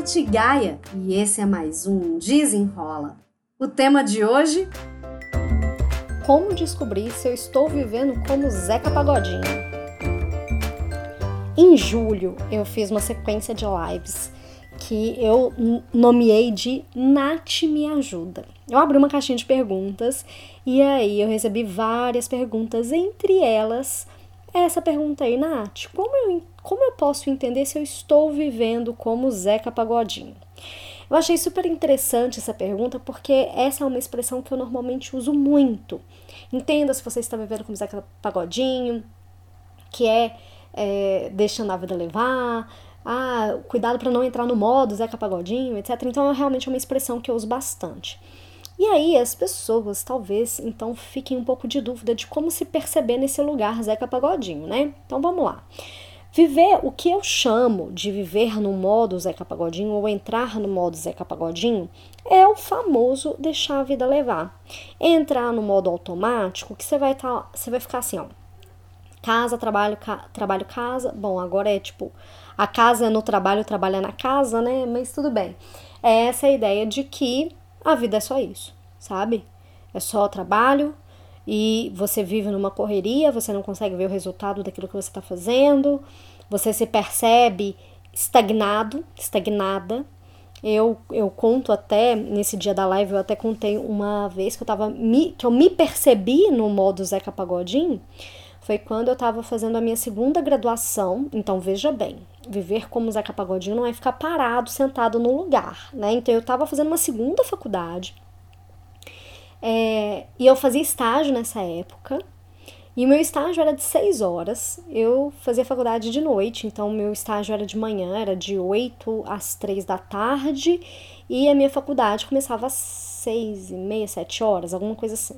Nath Gaia e esse é mais um Desenrola. O tema de hoje: Como descobrir se eu estou vivendo como Zeca Pagodinho? Em julho, eu fiz uma sequência de lives que eu nomeei de Nath Me Ajuda. Eu abri uma caixinha de perguntas e aí eu recebi várias perguntas, entre elas essa pergunta aí, Nath, como eu, como eu posso entender se eu estou vivendo como Zeca Pagodinho? Eu achei super interessante essa pergunta porque essa é uma expressão que eu normalmente uso muito. Entenda se você está vivendo como Zeca Pagodinho, que é, é deixando a vida levar, ah, cuidado para não entrar no modo Zeca Pagodinho, etc. Então é realmente uma expressão que eu uso bastante. E aí as pessoas talvez então fiquem um pouco de dúvida de como se perceber nesse lugar Zeca Pagodinho, né? Então vamos lá. Viver o que eu chamo de viver no modo Zeca Pagodinho ou entrar no modo Zeca Pagodinho é o famoso deixar a vida levar. Entrar no modo automático que você vai tá, você vai ficar assim, ó. Casa, trabalho, ca, trabalho, casa. Bom, agora é tipo a casa é no trabalho, é na casa, né? Mas tudo bem. É essa a ideia de que a vida é só isso, sabe? É só trabalho e você vive numa correria, você não consegue ver o resultado daquilo que você está fazendo, você se percebe estagnado, estagnada. Eu, eu conto até, nesse dia da live, eu até contei uma vez que eu tava me, que eu me percebi no modo Zeca Pagodinho, foi quando eu estava fazendo a minha segunda graduação. Então, veja bem, viver como Zeca Pagodinho não é ficar parado, sentado no lugar, né? Então, eu estava fazendo uma segunda faculdade. É, e eu fazia estágio nessa época. E o meu estágio era de seis horas. Eu fazia faculdade de noite, então meu estágio era de manhã, era de 8 às três da tarde. E a minha faculdade começava às seis e meia, sete horas, alguma coisa assim.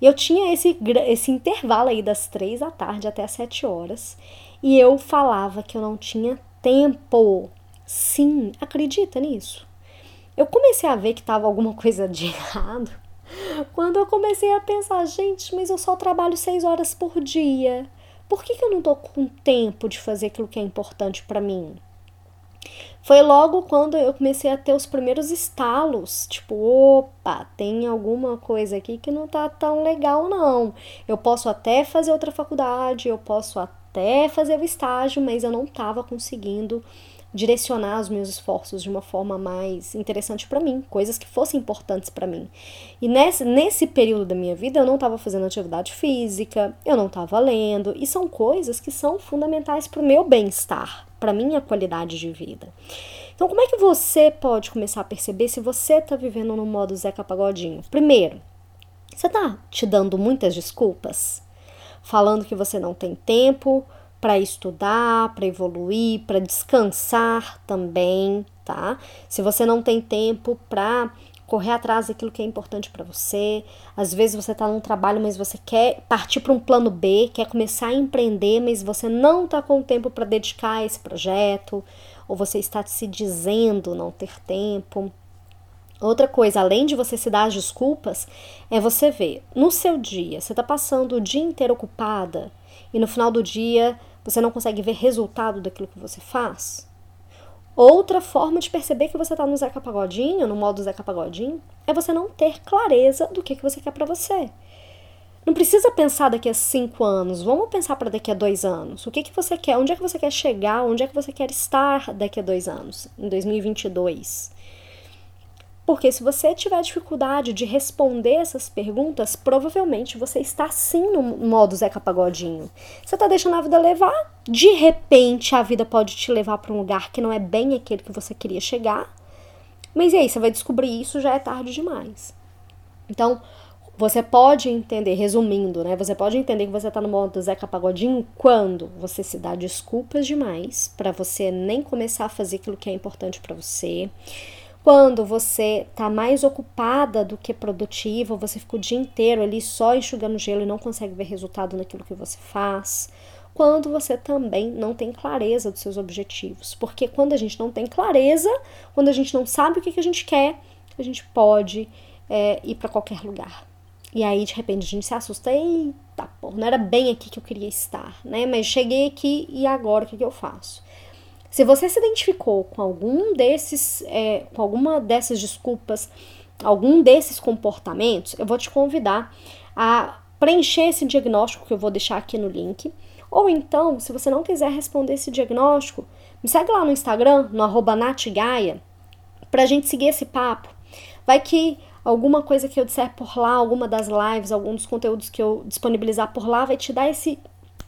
E eu tinha esse, esse intervalo aí das três da tarde até as sete horas. E eu falava que eu não tinha tempo. Sim, acredita nisso? Eu comecei a ver que estava alguma coisa de errado quando eu comecei a pensar, gente, mas eu só trabalho seis horas por dia. Por que, que eu não tô com tempo de fazer aquilo que é importante para mim? Foi logo quando eu comecei a ter os primeiros estalos, tipo, opa, tem alguma coisa aqui que não tá tão legal não. Eu posso até fazer outra faculdade, eu posso até fazer o estágio, mas eu não tava conseguindo direcionar os meus esforços de uma forma mais interessante para mim, coisas que fossem importantes para mim. E nesse, nesse período da minha vida eu não estava fazendo atividade física, eu não estava lendo, e são coisas que são fundamentais para o meu bem-estar, para minha qualidade de vida. Então, como é que você pode começar a perceber se você está vivendo no modo Zeca Pagodinho? Primeiro, você está te dando muitas desculpas? Falando que você não tem tempo, para estudar, para evoluir, para descansar também, tá? Se você não tem tempo para correr atrás daquilo que é importante para você, às vezes você está num trabalho, mas você quer partir para um plano B, quer começar a empreender, mas você não está com tempo para dedicar a esse projeto, ou você está se dizendo não ter tempo. Outra coisa, além de você se dar as desculpas, é você ver no seu dia, você está passando o dia inteiro ocupada e no final do dia você não consegue ver resultado daquilo que você faz? Outra forma de perceber que você está no Zeca Pagodinho, no modo Zeca Pagodinho, é você não ter clareza do que, que você quer para você. Não precisa pensar daqui a cinco anos, vamos pensar para daqui a dois anos. O que, que você quer? Onde é que você quer chegar? Onde é que você quer estar daqui a dois anos, em 2022? Porque se você tiver dificuldade de responder essas perguntas, provavelmente você está sim no modo Zeca Pagodinho. Você está deixando a vida levar, de repente a vida pode te levar para um lugar que não é bem aquele que você queria chegar. Mas e aí, você vai descobrir isso, já é tarde demais. Então, você pode entender, resumindo, né? Você pode entender que você está no modo Zeca Pagodinho quando você se dá desculpas demais para você nem começar a fazer aquilo que é importante para você quando você está mais ocupada do que produtiva, você fica o dia inteiro ali só enxugando gelo e não consegue ver resultado naquilo que você faz. Quando você também não tem clareza dos seus objetivos. Porque quando a gente não tem clareza, quando a gente não sabe o que, que a gente quer, a gente pode é, ir para qualquer lugar. E aí, de repente, a gente se assusta. Eita, pô, não era bem aqui que eu queria estar, né? Mas cheguei aqui e agora o que, que eu faço? Se você se identificou com algum desses, é, com alguma dessas desculpas, algum desses comportamentos, eu vou te convidar a preencher esse diagnóstico que eu vou deixar aqui no link. Ou então, se você não quiser responder esse diagnóstico, me segue lá no Instagram, no arroba natgaia, pra gente seguir esse papo. Vai que alguma coisa que eu disser por lá, alguma das lives, algum dos conteúdos que eu disponibilizar por lá, vai te dar esse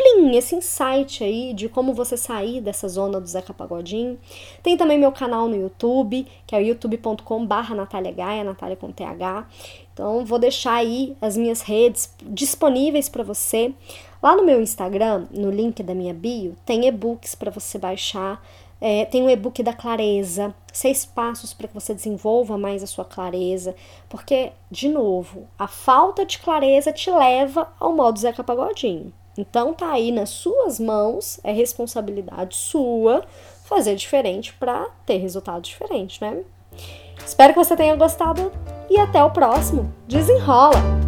plim, esse insight aí de como você sair dessa zona do Zeca Pagodinho. Tem também meu canal no YouTube, que é o youtube.com Natália Gaia, Natália com TH. Então, vou deixar aí as minhas redes disponíveis para você. Lá no meu Instagram, no link da minha bio, tem e-books para você baixar. É, tem o e-book da clareza, seis passos para que você desenvolva mais a sua clareza, porque, de novo, a falta de clareza te leva ao modo Zeca Pagodinho. Então tá aí nas suas mãos, é responsabilidade sua fazer diferente para ter resultado diferente, né? Espero que você tenha gostado e até o próximo. Desenrola!